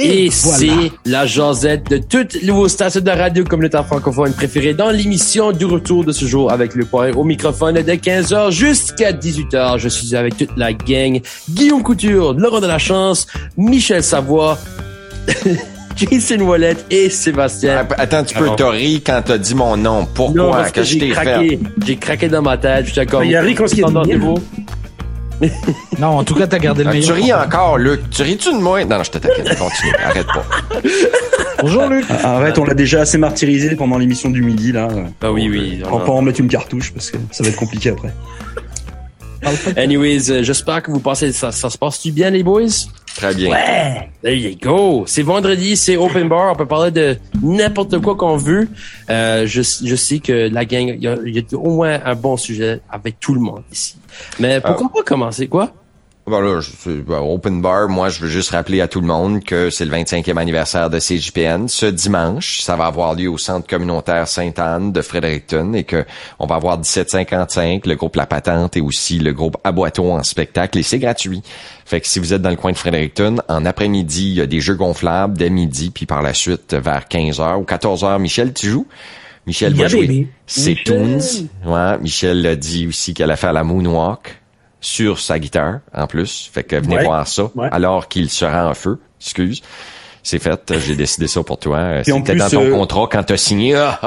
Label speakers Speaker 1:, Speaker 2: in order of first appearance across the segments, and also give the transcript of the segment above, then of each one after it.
Speaker 1: Et, c'est la jasette de toutes les stations de radio communautaire francophone préférée dans l'émission du retour de ce jour avec le poirier au microphone de 15h jusqu'à 18h. Je suis avec toute la gang. Guillaume Couture, Laurent de la Chance, Michel Savoie, Jason Wallet et Sébastien.
Speaker 2: Attends, tu peux te rire quand t'as dit mon nom. Pourquoi?
Speaker 1: que, j'ai craqué. J'ai craqué dans ma tête. J'étais comme...
Speaker 3: Il y a ri quand il
Speaker 4: non, en tout cas, t'as gardé le ah, meilleur.
Speaker 2: Tu ris encore, Luc. Tu ris-tu de moi? Non, non, je te Continue. Arrête pas.
Speaker 4: Bonjour, Luc.
Speaker 5: Ah, arrête, on l'a déjà assez martyrisé pendant l'émission du midi, là.
Speaker 1: Ah oui, oui.
Speaker 5: On va pas en mettre une cartouche parce que ça va être compliqué après.
Speaker 1: Anyways, euh, j'espère que vous pensez, ça, ça se passe-tu bien, les boys?
Speaker 2: Très bien.
Speaker 1: Ouais! There you go! C'est vendredi, c'est open bar, on peut parler de n'importe quoi qu'on veut. Euh, je, je sais que la gang, il y, a, y a au moins un bon sujet avec tout le monde ici. Mais pourquoi ah. pas commencer, quoi?
Speaker 2: Bon là, ben, open bar, moi je veux juste rappeler à tout le monde que c'est le 25e anniversaire de CJPN. Ce dimanche, ça va avoir lieu au centre communautaire Sainte-Anne de Fredericton et que on va avoir 1755, le groupe La Patente et aussi le groupe Aboiteau en spectacle et c'est gratuit. Fait que si vous êtes dans le coin de Fredericton, en après-midi, il y a des jeux gonflables dès midi puis par la suite vers 15h ou 14h, Michel, tu joues? Michel va jouer ses tunes. Ouais, Michel a dit aussi qu'elle a fait la moonwalk sur sa guitare en plus. Fait que venez voir ça alors qu'il sera en feu. Excuse. C'est fait, j'ai décidé ça pour toi. C'était dans ton euh, contrat quand t'as signé.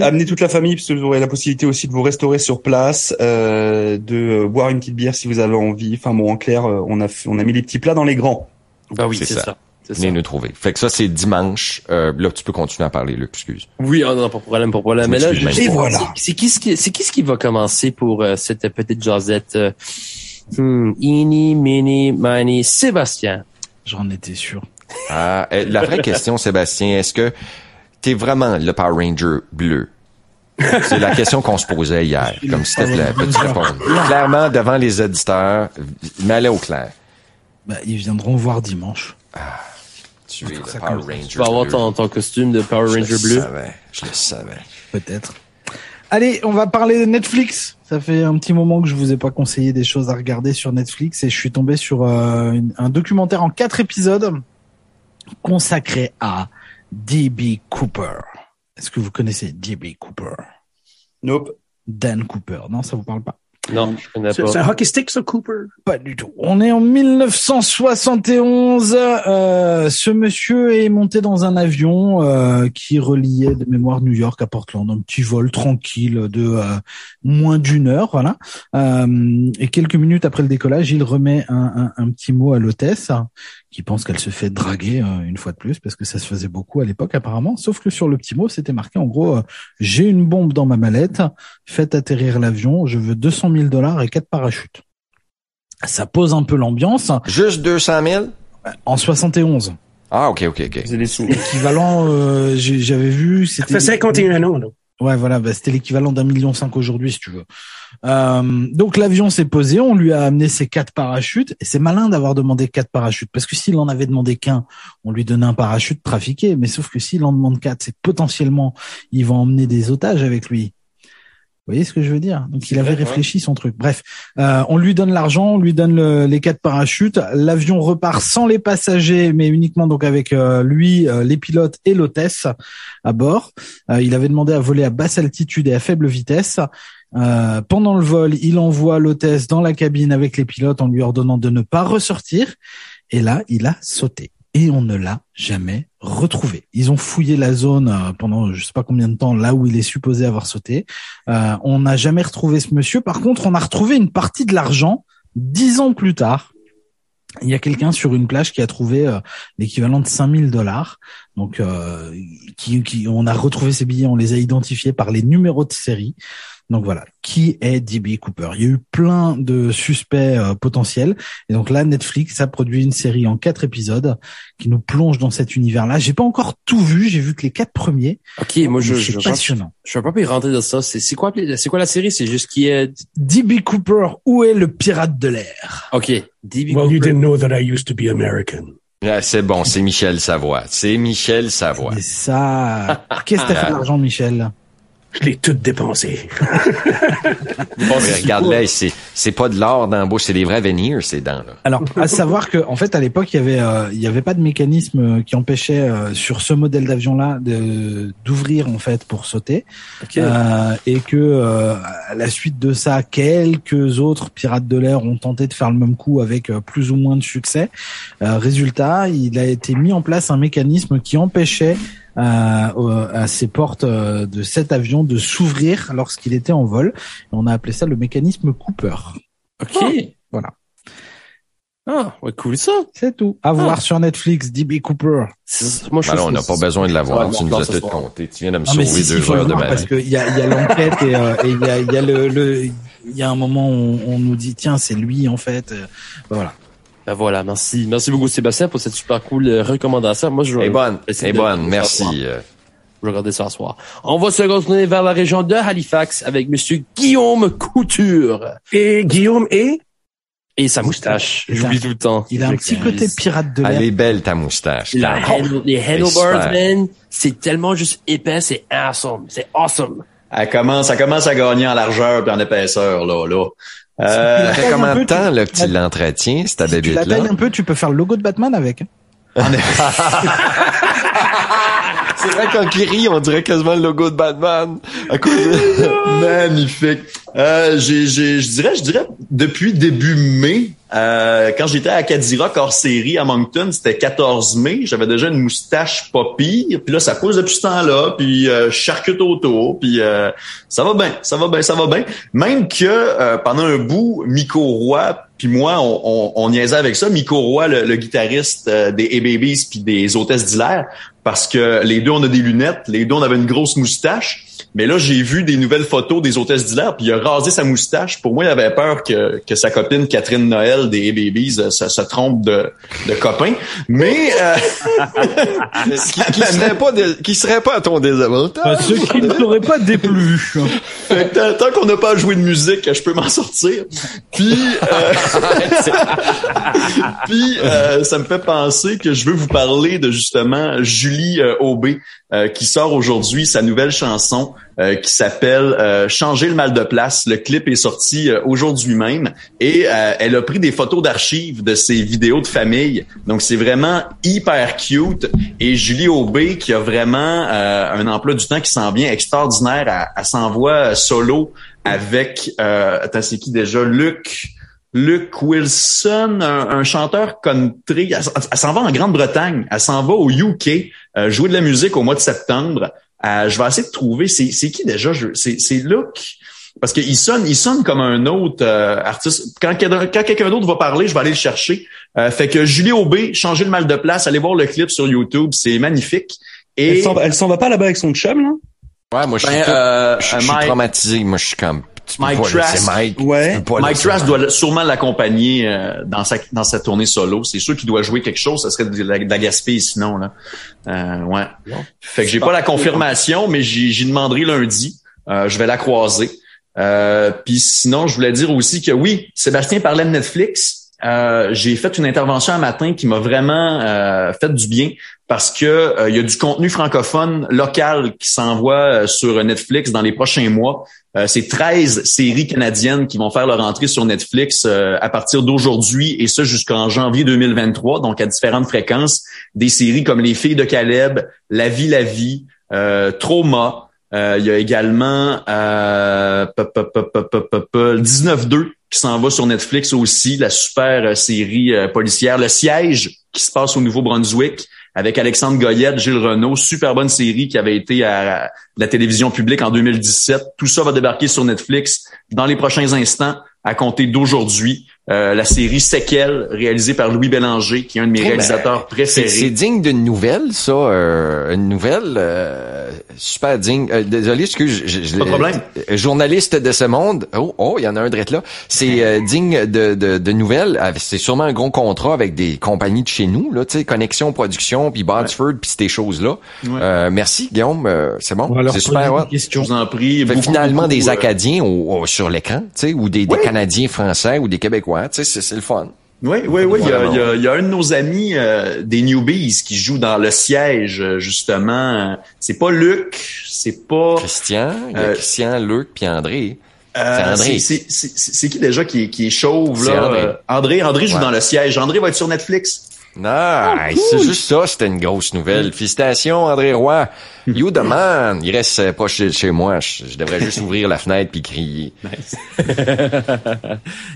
Speaker 5: amenez, toute la famille parce que vous aurez la possibilité aussi de vous restaurer sur place, euh, de euh, boire une petite bière si vous avez envie. Enfin bon, en clair, on a on a mis les petits plats dans les grands.
Speaker 1: Bah oui, c'est ça.
Speaker 2: Venez nous trouver. Fait que ça, c'est dimanche. Euh, là, tu peux continuer à parler, Luc, excuse.
Speaker 1: Oui, oh, non, pas de problème, pas de problème. Mais là,
Speaker 5: et voilà.
Speaker 1: C'est qui, ce qui, c'est qui ce qui va commencer pour euh, cette petite jasette? Euh, hmm, Ini, Mini, Mani, Sébastien?
Speaker 4: J'en étais sûr.
Speaker 2: Ah, eh, la vraie question, Sébastien, est-ce que t'es vraiment le Power Ranger bleu? C'est la question qu'on se posait hier. Comme s'il te plaît, peux-tu répondre? Clairement, devant les auditeurs, mais allez au clair.
Speaker 4: Bah, ils viendront voir dimanche.
Speaker 2: Ah. Tu es le Power Ranger. Tu
Speaker 1: vas avoir ton, ton, costume de Power Ranger
Speaker 2: je
Speaker 1: bleu.
Speaker 2: Le savais, je le savais.
Speaker 4: Peut-être. Allez, on va parler de Netflix. Ça fait un petit moment que je vous ai pas conseillé des choses à regarder sur Netflix et je suis tombé sur euh, un documentaire en quatre épisodes consacré à D.B. Cooper. Est-ce que vous connaissez D.B. Cooper?
Speaker 5: Nope.
Speaker 4: Dan Cooper. Non, ça vous parle pas?
Speaker 1: Non, je connais pas.
Speaker 3: C'est un hockey stick, ça, Cooper?
Speaker 4: Pas du tout. On est en 1971. Euh, ce monsieur est monté dans un avion euh, qui reliait de mémoire New York à Portland. Un petit vol tranquille de euh, moins d'une heure, voilà. Euh, et quelques minutes après le décollage, il remet un, un, un petit mot à l'hôtesse qui pense qu'elle se fait draguer euh, une fois de plus parce que ça se faisait beaucoup à l'époque apparemment. Sauf que sur le petit mot, c'était marqué en gros euh, j'ai une bombe dans ma mallette, faites atterrir l'avion, je veux 200 000 dollars et quatre parachutes. Ça pose un peu l'ambiance.
Speaker 2: Juste 200 000
Speaker 4: En 71.
Speaker 2: Ah ok ok ok.
Speaker 5: C'est les sous.
Speaker 4: Équivalent, euh, j'avais vu.
Speaker 3: C'était. Ça fait 51 ans. Là.
Speaker 4: Ouais, voilà, bah, c'était l'équivalent d'un million cinq aujourd'hui, si tu veux. Euh, donc l'avion s'est posé, on lui a amené ses quatre parachutes, et c'est malin d'avoir demandé quatre parachutes, parce que s'il en avait demandé qu'un, on lui donnait un parachute trafiqué, mais sauf que s'il en demande quatre, c'est potentiellement, il va emmener des otages avec lui. Vous voyez ce que je veux dire? Donc il avait réfléchi son truc. Bref, euh, on lui donne l'argent, on lui donne les quatre parachutes. L'avion repart sans les passagers, mais uniquement donc avec euh, lui, euh, les pilotes et l'hôtesse à bord. il avait demandé à voler à basse altitude et à faible vitesse. pendant le vol, il envoie l'hôtesse dans la cabine avec les pilotes en lui ordonnant de ne pas ressortir. Et là, il a sauté et on ne l'a jamais retrouvé. Ils ont fouillé la zone euh, pendant je sais pas combien de temps là où il est supposé avoir sauté. Euh, on n'a jamais retrouvé ce monsieur. Par contre, on a retrouvé une partie de l'argent dix ans plus tard. Il y a quelqu'un sur une plage qui a trouvé euh, l'équivalent de 5000 dollars. Donc, qui, qui, on a retrouvé ces billets, on les a identifiés par les numéros de série. Donc voilà, qui est DB Cooper? Il y a eu plein de suspects euh, potentiels. Et donc là, Netflix a produit une série en quatre épisodes qui nous plonge dans cet univers-là. J'ai pas encore tout vu, j'ai vu que les quatre premiers.
Speaker 1: Ok, moi je, je passionnant. Je, je vais pas y rentrer dans ça. C'est quoi, c'est quoi la série? C'est juste qui est
Speaker 4: DB Cooper. Où est le pirate de l'air?
Speaker 1: Ok, DB
Speaker 3: well, you didn't know that I used to be American.
Speaker 2: Ah, c'est bon, c'est Michel Savoie. C'est Michel Savoie.
Speaker 4: C'est ça. Qu'est-ce que t'as fait d'argent, Michel?
Speaker 3: Je l'ai tout dépensé.
Speaker 2: regarde là, c'est c'est pas de l'or dans la bouche, c'est des vrais veneers ces dents là.
Speaker 4: Alors, à savoir que en fait à l'époque il y avait euh, il y avait pas de mécanisme qui empêchait euh, sur ce modèle d'avion là de d'ouvrir en fait pour sauter euh, et que euh, à la suite de ça quelques autres pirates de l'air ont tenté de faire le même coup avec euh, plus ou moins de succès. résultat, il a été mis en place un mécanisme qui empêchait euh, à ces portes euh, de cet avion de s'ouvrir lorsqu'il était en vol. on a appelé ça le mécanisme Cooper.
Speaker 1: Ok.
Speaker 4: Ah, voilà.
Speaker 1: Ah, ouais, cool ça.
Speaker 4: C'est tout. À voir ah. sur Netflix, DB Cooper.
Speaker 2: Moi, je Alors, on n'a pas besoin de l'avoir. tu nous as tout compté. Tu viens de me sauver deux heures de ma
Speaker 4: Parce qu'il y a, y a l'enquête et euh, il y a, y a le, le, il y a un moment où on, nous dit tiens c'est lui en fait. voilà.
Speaker 1: Ben voilà, merci. Merci beaucoup Sébastien pour cette super cool euh, recommandation. Moi, je
Speaker 2: vais... bonne, et bonne, merci.
Speaker 1: Je vais regarder ça ce soir. On va se retourner vers la région de Halifax avec monsieur Guillaume Couture.
Speaker 3: Et Guillaume et?
Speaker 1: Et sa moustache. J'oublie tout le temps.
Speaker 4: Il a un petit côté pirate de l'air.
Speaker 2: Elle est belle ta moustache.
Speaker 1: La les handlebars, man, c'est tellement juste épais, c'est awesome. C'est awesome.
Speaker 6: Elle commence, ça commence à gagner en largeur et en épaisseur, là, là.
Speaker 2: Euh, ça fait combien de temps le petit l'entretien, cette si
Speaker 4: Tu la un peu, tu peux faire le logo de Batman avec.
Speaker 2: Hein. C'est vrai qu'en rit, on dirait quasiment le logo de Batman. À cause
Speaker 6: Magnifique. Euh, j'ai, j'ai, je dirais, je dirais, depuis début mai, euh, quand j'étais à Cadira hors série à Moncton, c'était 14 mai. J'avais déjà une moustache pas. Puis là, ça pousse depuis ce temps-là. Puis euh, charcute autour. Puis euh, ça va bien, ça va bien, ça va bien. Même que euh, pendant un bout, Miko Roy puis moi, on, on, on, niaisait avec ça. Miko Roy, le, guitariste des A-Babies puis des Hôtesses d'Hilaire, parce que les deux, on a des lunettes. Les deux, on avait une grosse moustache. Mais là, j'ai vu des nouvelles photos des hôtesses d'hilaire, puis il a rasé sa moustache. Pour moi, il avait peur que, que sa copine Catherine Noël des Babies euh, se, trompe de, de copain. Mais euh,
Speaker 2: qui, qui serait pas qui serait pas à ton désavantage.
Speaker 4: Ce qui ne t'aurait pas déplu.
Speaker 6: fait tant qu'on n'a pas joué de musique, je peux m'en sortir. Puis, euh, puis euh, ça me fait penser que je veux vous parler de justement Julie Aubé euh, qui sort aujourd'hui sa nouvelle chanson euh, qui s'appelle euh, Changer le mal de place. Le clip est sorti aujourd'hui même et elle a pris des photos d'archives de ses vidéos de famille. Donc c'est vraiment hyper cute et Julie Aubé qui a vraiment un emploi du temps qui s'en vient extraordinaire. Elle, s'envoie solo avec attends c'est qui déjà? Luc Luke Wilson, un, chanteur country. Elle, s'en va en Grande-Bretagne. Elle s'en va au UK euh, jouer de la musique au mois de septembre. Euh, je vais essayer de trouver. C'est qui déjà? C'est Luke. Parce qu'il sonne, il sonne comme un autre euh, artiste. Quand, quand quelqu'un d'autre va parler, je vais aller le chercher. fait que Julie Aubé, changer le mal de place, allez voir le clip sur YouTube, c'est magnifique.
Speaker 5: Et elle s'en va pas là-bas avec son chum là?
Speaker 2: Ouais, moi je suis, ben, je, suis traumatisé. Moi je suis comme
Speaker 6: Mike Trask, ouais. Mike Trask doit sûrement l'accompagner euh, dans sa dans sa tournée solo. C'est sûr qu'il doit jouer quelque chose. Ça serait de la, de sinon là. Euh, ouais. Fait que j'ai pas la confirmation, mais j'y demanderai lundi. Euh, je vais la croiser. Euh, Puis sinon, je voulais dire aussi que oui, Sébastien parlait de Netflix. Euh, j'ai fait une intervention un matin qui m'a vraiment euh, fait du bien parce que euh, il y a du contenu francophone local qui s'envoie sur Netflix dans les prochains mois. c'est 13 séries canadiennes qui vont faire leur entrée sur Netflix à partir d'aujourd'hui et ça jusqu'en janvier 2023, donc à différentes fréquences. Des séries comme Les filles de Caleb, La vie, la vie, Trauma. il y a également euh, 19-2 qui s'en va sur Netflix aussi, la super euh, série euh, policière Le Siège qui se passe au Nouveau-Brunswick avec Alexandre Goyette, Gilles Renault, super bonne série qui avait été à la télévision publique en 2017. Tout ça va débarquer sur Netflix dans les prochains instants à compter d'aujourd'hui. Euh, la série Séquelle, réalisée par Louis Bélanger, qui est un de mes réalisateurs préférés.
Speaker 2: C'est digne d'une nouvelle, ça, euh, une nouvelle euh, super digne. désolé, excuse, je, je,
Speaker 6: pas de problème.
Speaker 2: journaliste de ce monde. Oh, oh, il y en a un drette là. C'est digne de, de, de nouvelles. C'est sûrement un gros contrat avec des compagnies de chez nous, là, tu sais, Connexion Production, puis Botsford, puis ces choses-là. merci, Guillaume. c'est bon. C'est super.
Speaker 6: Je vous en prie.
Speaker 2: finalement, des Acadiens sur l'écran, tu sais, ou des, des Canadiens français ou des Québécois. Tu sais, c'est le fun.
Speaker 6: Oui, oui, oui. Il y, a, il, y a, il y a un de nos amis euh, des Newbies qui joue dans le siège, euh, justement. C'est pas Luc, c'est pas...
Speaker 2: Christian, il y a
Speaker 6: Euh,
Speaker 2: Christian, Luc, puis André.
Speaker 6: Euh, c'est- qui déjà qui, est- qui est chauve, là?
Speaker 2: André.
Speaker 6: André, André joue
Speaker 2: Ouais.
Speaker 6: dans le siège. André va être sur Netflix.
Speaker 2: Nice! c'est juste ça, c'était une grosse nouvelle. Félicitations, André Roy. You the man! Il reste euh, pas chez, chez moi. Je, je devrais juste ouvrir la fenêtre puis crier.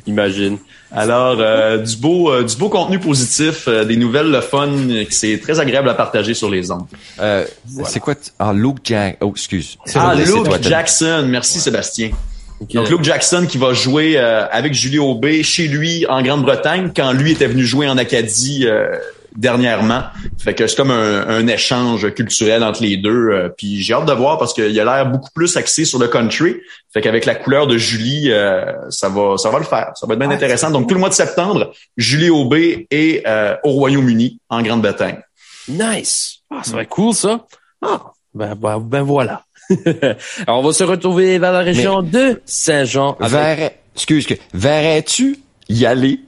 Speaker 1: Imagine.
Speaker 6: Alors, euh, du beau euh, du beau contenu positif, euh, des nouvelles le fun, c'est très agréable à partager sur les ondes.
Speaker 2: Euh, C'est quoi? Ah, Luke Jack. Oh, excuse.
Speaker 6: Ah, Luke Jackson. Merci, Sébastien. Donc, Luke Jackson qui va jouer euh, avec Julie Aubé chez lui en Grande-Bretagne quand lui était venu jouer en Acadie euh, dernièrement. Fait que c'est comme un, un échange culturel entre les deux. euh, puis j'ai hâte de voir parce qu'il a l'air beaucoup plus axé sur le country. Fait qu'avec la couleur de Julie, euh, ça va ça va le faire. Ça va être bien intéressant. Donc tout le mois de septembre, Julie Aubé est euh, au Royaume-Uni en Grande-Bretagne.
Speaker 1: Nice. Ah, ça va être cool, ça. Ah, ben, ben, ben voilà. Alors, on va se retrouver vers la région de Saint-Jean. avec-
Speaker 2: Verrais, excuse, que, verrais-tu y aller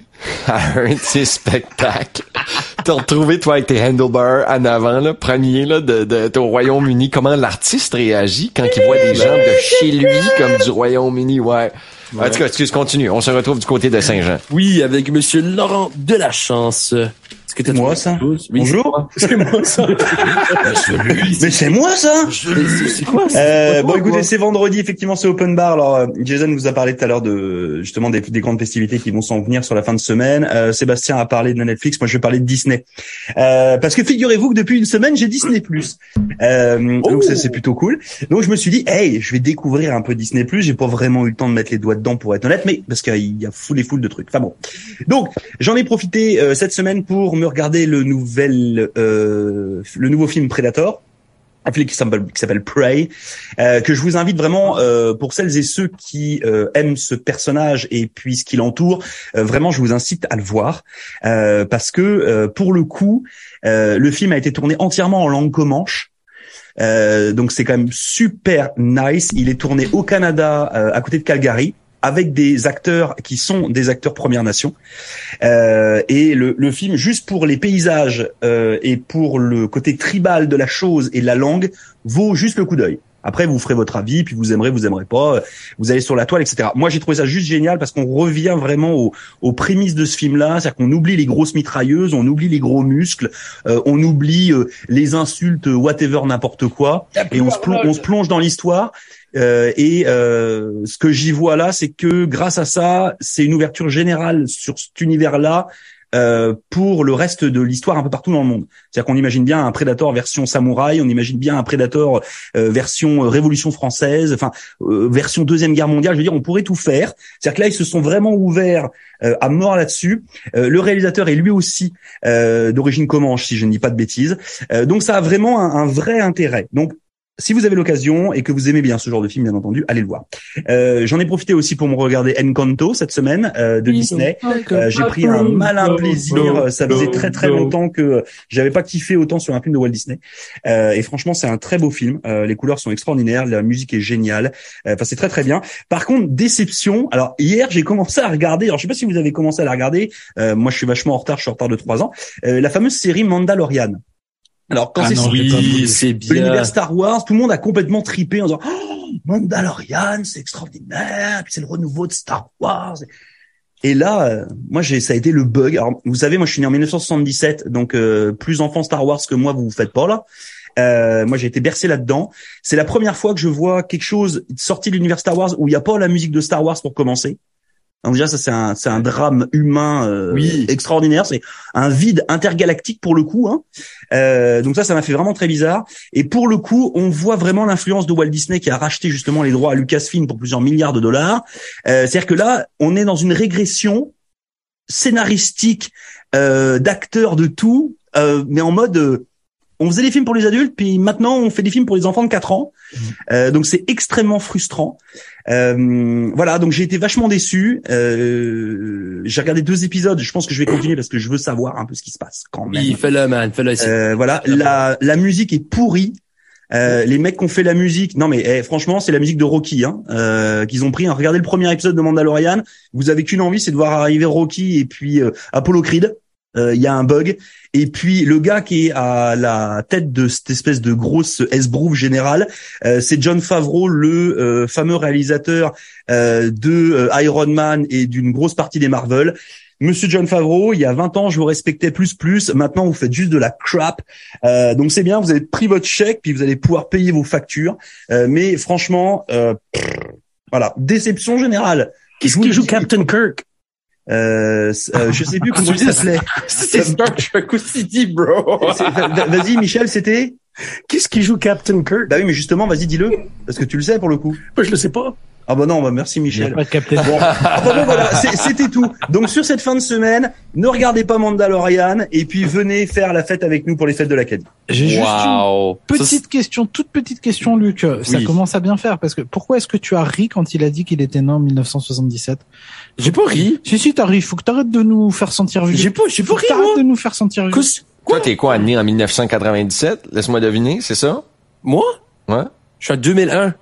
Speaker 2: à un de ces spectacles? Te retrouver, toi, avec tes handlebars en avant, là, premier, là, de, de, de- au Royaume-Uni. Comment l'artiste réagit quand il voit des gens de chez lui comme du Royaume-Uni, ouais. En tout cas, excuse, continue. On se retrouve du côté de Saint-Jean.
Speaker 1: Oui, avec Monsieur Laurent Delachance. Que t'as
Speaker 5: moi, ça?
Speaker 1: quelque chose? Oui,
Speaker 5: Bonjour.
Speaker 1: C'est moi, ça.
Speaker 5: Mais c'est moi ça
Speaker 1: C'est quoi?
Speaker 5: Euh, bon, écoutez, c'est vendredi, effectivement, c'est open bar. Alors, euh, Jason vous a parlé tout à l'heure de justement des, des grandes festivités qui vont s'en venir sur la fin de semaine. Euh, Sébastien a parlé de Netflix. Moi, je vais parler de Disney, euh, parce que figurez-vous que depuis une semaine, j'ai Disney Plus. Euh, donc ça, c'est plutôt cool. Donc je me suis dit, hey, je vais découvrir un peu Disney Plus. J'ai pas vraiment eu le temps de mettre les doigts dedans pour être honnête, mais parce qu'il y a foule et foule de trucs. Enfin bon. Donc j'en ai profité euh, cette semaine pour me regarder le nouvel, euh, le nouveau film Predator un film qui s'appelle Prey, euh, que je vous invite vraiment euh, pour celles et ceux qui euh, aiment ce personnage et puis ce qui l'entoure, euh, vraiment je vous incite à le voir euh, parce que euh, pour le coup, le film a été tourné entièrement en langue comanche. Donc c'est quand même super nice. Il est tourné au Canada, à côté de Calgary, avec des acteurs qui sont des acteurs Première Nation. Euh, et le, le film, juste pour les paysages euh, et pour le côté tribal de la chose et de la langue, vaut juste le coup d'œil. Après, vous ferez votre avis, puis vous aimerez, vous aimerez pas. Vous allez sur la toile, etc. Moi, j'ai trouvé ça juste génial parce qu'on revient vraiment aux, aux prémices de ce film-là, c'est-à-dire qu'on oublie les grosses mitrailleuses, on oublie les gros muscles, euh, on oublie euh, les insultes, whatever, n'importe quoi, et on se, plonge, on se plonge dans l'histoire. Euh, et euh, ce que j'y vois là, c'est que grâce à ça, c'est une ouverture générale sur cet univers-là euh, pour le reste de l'histoire un peu partout dans le monde. C'est-à-dire qu'on imagine bien un Predator version samouraï, on imagine bien un Predator euh, version euh, Révolution française, enfin euh, version deuxième guerre mondiale. Je veux dire, on pourrait tout faire. C'est-à-dire que là, ils se sont vraiment ouverts à mort là-dessus. Le réalisateur est lui aussi d'origine comanche, si je ne dis pas de bêtises. Donc ça a vraiment un, un vrai intérêt. Donc si vous avez l'occasion et que vous aimez bien ce genre de film, bien entendu, allez le voir. Euh, J'en ai profité aussi pour me regarder Encanto cette semaine euh, de Disney. Euh, J'ai pris un malin plaisir. Ça faisait très très longtemps que j'avais pas kiffé autant sur un film de Walt Disney. Euh, et franchement, c'est un très beau film. Euh, les couleurs sont extraordinaires, la musique est géniale. Euh, Enfin, c'est très très bien. Par contre, déception. Alors hier, j'ai commencé à regarder. Alors je sais pas si vous avez commencé à la regarder. Euh, moi, je suis vachement en retard. Je suis en retard de trois ans. Euh, la fameuse série Mandalorian. Alors quand
Speaker 4: Ah
Speaker 5: c'est
Speaker 1: Oui, c'est bien.
Speaker 5: l'univers Star Wars, tout le monde a complètement tripé en disant oh, Mandalorian, c'est extraordinaire, puis c'est le renouveau de Star Wars. Et là, euh, moi, j'ai, ça a été le bug. Alors, vous savez, moi, je suis né en 1977, donc euh, plus enfant Star Wars que moi, vous vous faites pas là. Euh, moi, j'ai été bercé là-dedans. C'est la première fois que je vois quelque chose sorti de l'univers Star Wars où il n'y a pas la musique de Star Wars pour commencer. Donc déjà, ça c'est un, c'est un drame humain euh,
Speaker 1: Oui.
Speaker 5: extraordinaire. C'est un vide intergalactique pour le coup. Hein. Euh, donc ça, ça m'a fait vraiment très bizarre. Et pour le coup, on voit vraiment l'influence de Walt Disney qui a racheté justement les droits à Lucasfilm pour plusieurs milliards de dollars. Euh, C'est-à-dire que là, on est dans une régression scénaristique euh, d'acteurs de tout, euh, mais en mode euh, on faisait des films pour les adultes, puis maintenant on fait des films pour les enfants de 4 ans. Euh, donc c'est extrêmement frustrant. Euh, voilà, donc j'ai été vachement déçu. Euh, j'ai regardé deux épisodes. Je pense que je vais continuer parce que je veux savoir un peu ce qui se passe quand même.
Speaker 1: Oui, fais-le, man. Fais-le.
Speaker 5: Euh, voilà, la, la musique est pourrie. Euh, les mecs qui ont fait la musique, non mais eh, franchement, c'est la musique de Rocky hein, euh, qu'ils ont pris. Hein. Regardez le premier épisode de Mandalorian. Vous avez qu'une envie, c'est de voir arriver Rocky et puis euh, Apollo Creed. Euh, Il y a un bug. Et puis le gars qui est à la tête de cette espèce de grosse esbrouf générale, euh, c'est John Favreau, le euh, fameux réalisateur euh, de Iron Man et d'une grosse partie des Marvel. Monsieur John Favreau, il y a 20 ans, je vous respectais plus plus. Maintenant, vous faites juste de la crap. Euh, donc c'est bien, vous avez pris votre chèque, puis vous allez pouvoir payer vos factures. Euh, mais franchement, euh, voilà, déception générale. Vous
Speaker 3: qui joue. Captain Kirk?
Speaker 5: Euh, euh, Je sais plus comment il s'appelait.
Speaker 1: C'est Star Trek City, bro.
Speaker 5: Vas-y, Michel, c'était?
Speaker 3: Qu'est-ce qui joue Captain Kirk?
Speaker 5: Bah oui, mais justement, vas-y, dis-le, parce que tu le sais pour le coup.
Speaker 3: Moi, je le sais pas.
Speaker 5: Ah bah non, bah merci Michel. Bon, Ah bah bon, voilà, c'est- c'était tout. Donc sur cette fin de semaine, ne regardez pas Mandalorian et puis venez faire la fête avec nous pour les fêtes de l'Acadie.
Speaker 4: J'ai juste une
Speaker 1: Wow. Ça,
Speaker 4: petite question, toute petite question, Luc. Ça
Speaker 1: Oui.
Speaker 4: commence à bien faire parce que pourquoi est-ce que tu as ri quand il a dit qu'il était né en 1977
Speaker 1: c'est- J'ai pas ri.
Speaker 4: Si si, t'as ri. Faut que t'arrêtes de nous faire sentir vieux.
Speaker 1: J'ai pas, j'ai pas
Speaker 4: Faut que
Speaker 1: ri,
Speaker 4: t'arrêtes
Speaker 1: moi.
Speaker 4: de nous faire sentir vieux.
Speaker 2: Toi, t'es quoi, né en 1997? Laisse-moi deviner, c'est ça?
Speaker 1: Moi?
Speaker 2: Ouais?
Speaker 1: Je suis en 2001.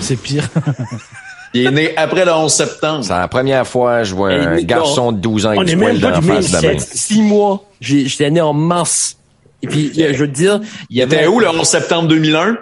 Speaker 4: C'est pire.
Speaker 6: Il est né après le 11 septembre.
Speaker 2: C'est la première fois que je vois un garçon de 12 ans avec
Speaker 3: est
Speaker 2: du poil d'en
Speaker 3: du
Speaker 2: face de la main.
Speaker 3: sexe.
Speaker 1: Six mois. J'ai- J'étais né en mars. Et puis, je veux te dire, il y avait
Speaker 6: T'es où le 11 septembre 2001?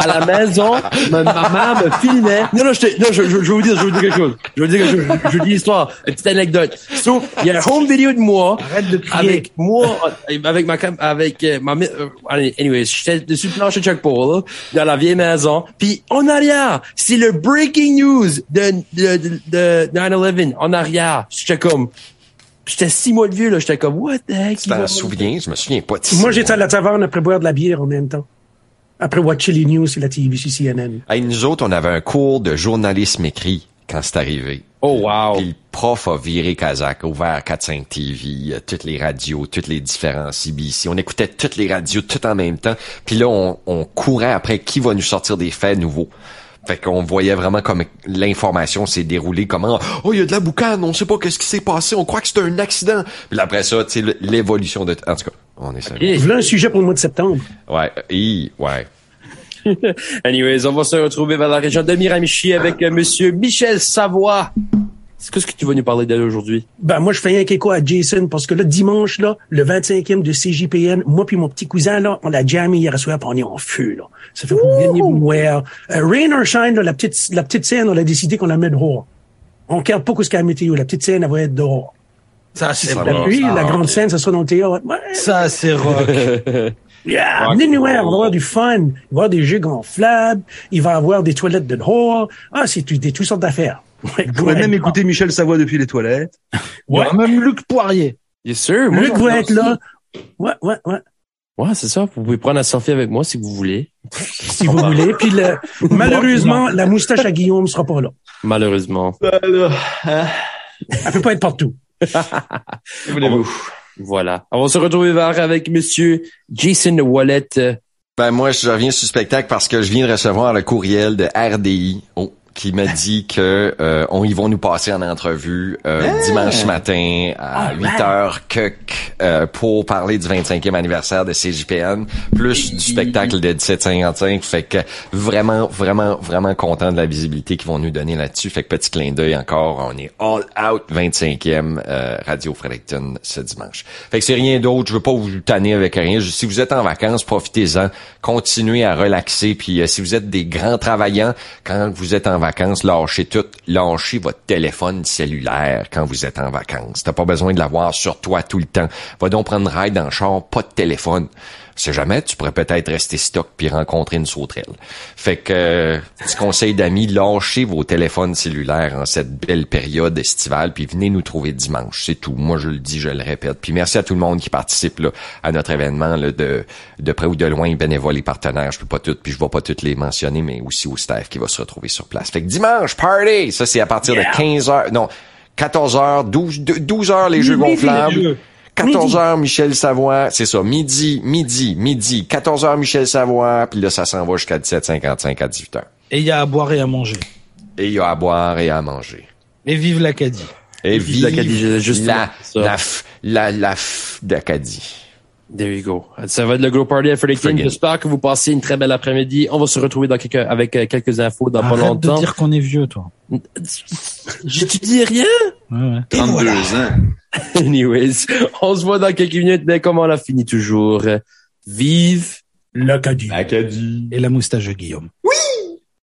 Speaker 1: à la maison, ma maman me filmait. Non, non, je, te- non, je, je, je vais vous dire, je vais vous dire quelque chose. Je vais vous dire quelque chose. Je, je vous dis l'histoire. Une petite anecdote. So, il y a un home vidéo de moi.
Speaker 4: Arrête de crier.
Speaker 1: Avec moi, euh, avec ma cam, avec euh, ma, euh, allez, anyways, j'étais dessus le plancher de Chuck Paul, dans la vieille maison. Puis, en arrière, c'est le breaking news de, de, de, de 9-11. En arrière. J'étais comme, j'étais six mois de vieux, là. J'étais comme, what the heck?
Speaker 2: Tu t'en souviens? Je me souviens pas de ça.
Speaker 3: Moi, j'étais à la taverne après boire de la bière en même temps. Après watcher les news sur la TVC CNN.
Speaker 2: Hey, nous autres, on avait un cours de journalisme écrit quand c'est arrivé.
Speaker 1: Oh, wow.
Speaker 2: Puis le prof a viré Kazakh, ouvert 4-5 TV, euh, toutes les radios, toutes les différents CBC. On écoutait toutes les radios tout en même temps. Puis là, on, on courait après qui va nous sortir des faits nouveaux. Fait qu'on voyait vraiment comme l'information s'est déroulée, comment « Oh, il y a de la boucane, on sait pas qu'est-ce qui s'est passé, on croit que c'est un accident. » Puis après ça, tu sais, l'évolution de... En tout cas, on est sérieux.
Speaker 1: Ok.
Speaker 3: Voilà un sujet pour le mois de septembre.
Speaker 2: Ouais, ouais.
Speaker 1: Anyways, on va se retrouver vers la région de Miramichi avec euh, monsieur Michel Savoie. C'est qu'est-ce que tu vas nous parler d'elle aujourd'hui?
Speaker 3: Ben, moi, je fais un kéko à Jason parce que là, dimanche, là, le 25e de CJPN, moi puis mon petit cousin, là, on l'a jamais hier soir puis on est en feu, là. Ça fait que vous venez me voir. Euh, Rain or Shine, là, la petite, la petite scène, on a décidé qu'on la met dehors. On regarde pas ce qu'il y a la météo. La petite scène, elle va être dehors.
Speaker 4: Ça c'est
Speaker 2: Ça
Speaker 3: La pluie,
Speaker 2: Ah,
Speaker 3: la grande scène, ça sera dans le théâtre. Ouais.
Speaker 4: Ça c'est rock.
Speaker 3: Yeah, venez nous
Speaker 1: and
Speaker 3: voir, on va avoir du fun. Il va y avoir des jeux gonflables. Il va y avoir des toilettes de dehors. Ah, c'est tout- des toutes sortes d'affaires. Ouais,
Speaker 5: Vous pourrez
Speaker 3: ouais.
Speaker 5: même écouter Michel Savoie depuis les toilettes.
Speaker 4: Il y aura même Luc Poirier.
Speaker 1: Yes, sir. Moi,
Speaker 3: Luc va être là. Ouais, ouais, ouais.
Speaker 1: Ouais, c'est ça. Vous pouvez prendre un selfie avec moi si vous voulez.
Speaker 3: Si vous voulez. Puis le, malheureusement, la moustache à Guillaume sera pas là.
Speaker 1: Malheureusement.
Speaker 6: Hein,
Speaker 3: Elle peut pas être partout.
Speaker 6: voulez-vous?
Speaker 1: Voilà. On va se retrouver vers avec monsieur Jason Wallet.
Speaker 2: Ben moi, je reviens sur le spectacle parce que je viens de recevoir le courriel de RDI oh, qui m'a dit que euh, on ils vont nous passer en entrevue euh, dimanche matin à 8h que euh, pour parler du 25e anniversaire de CJPN plus du spectacle de 1755 fait que vraiment vraiment vraiment content de la visibilité qu'ils vont nous donner là-dessus. Fait que petit clin d'œil encore on est all out 25e euh, Radio Fredericton ce dimanche. Fait que c'est rien d'autre je veux pas vous tanner avec rien. Si vous êtes en vacances profitez-en. Continuez à relaxer. Puis euh, si vous êtes des grands travaillants quand vous êtes en vacances lâchez tout lâchez votre téléphone cellulaire quand vous êtes en vacances t'as pas besoin de l'avoir sur toi tout le temps va donc prendre ride le char pas de téléphone c'est jamais, tu pourrais peut-être rester stock puis rencontrer une sauterelle. Fait que, euh, petit conseil d'amis, lâchez vos téléphones cellulaires en cette belle période estivale puis venez nous trouver dimanche. C'est tout. Moi, je le dis, je le répète. Puis merci à tout le monde qui participe là, à notre événement de, de près ou de loin, bénévoles et partenaires. Je peux pas toutes, puis je vais pas toutes les mentionner, mais aussi au staff qui va se retrouver sur place. Que dimanche, party! Ça, c'est à partir de 15 heures, non, 14 heures, 12, 12 heures les jeux
Speaker 3: Midi,
Speaker 2: gonflables.
Speaker 3: jeux.
Speaker 2: 14 heures Michel Savoie, c'est ça, midi, midi, midi, 14 heures Michel Savoie, puis là ça s'en va jusqu'à 17h55 à 18h.
Speaker 4: Et il y a à boire et à manger.
Speaker 2: Et il y a à boire et à manger.
Speaker 4: Et vive l'Acadie.
Speaker 2: Et
Speaker 1: vive l'Acadie, justement,
Speaker 2: la, f- la, la f d'Acadie.
Speaker 1: There you go. Ça va être le gros party à Fredericton. J'espère que vous passez une très belle après-midi. On va se retrouver dans quelques, avec euh, quelques infos dans pas
Speaker 4: Arrête de
Speaker 1: longtemps.
Speaker 4: dire qu'on est vieux, toi.
Speaker 1: Je te dis rien.
Speaker 4: Ouais, ouais.
Speaker 6: 32 ans.
Speaker 1: Anyways, on se voit dans quelques minutes, mais comme on l'a fini toujours, euh, vive
Speaker 3: L'Acadie.
Speaker 6: Acadie.
Speaker 4: Et la moustache de Guillaume.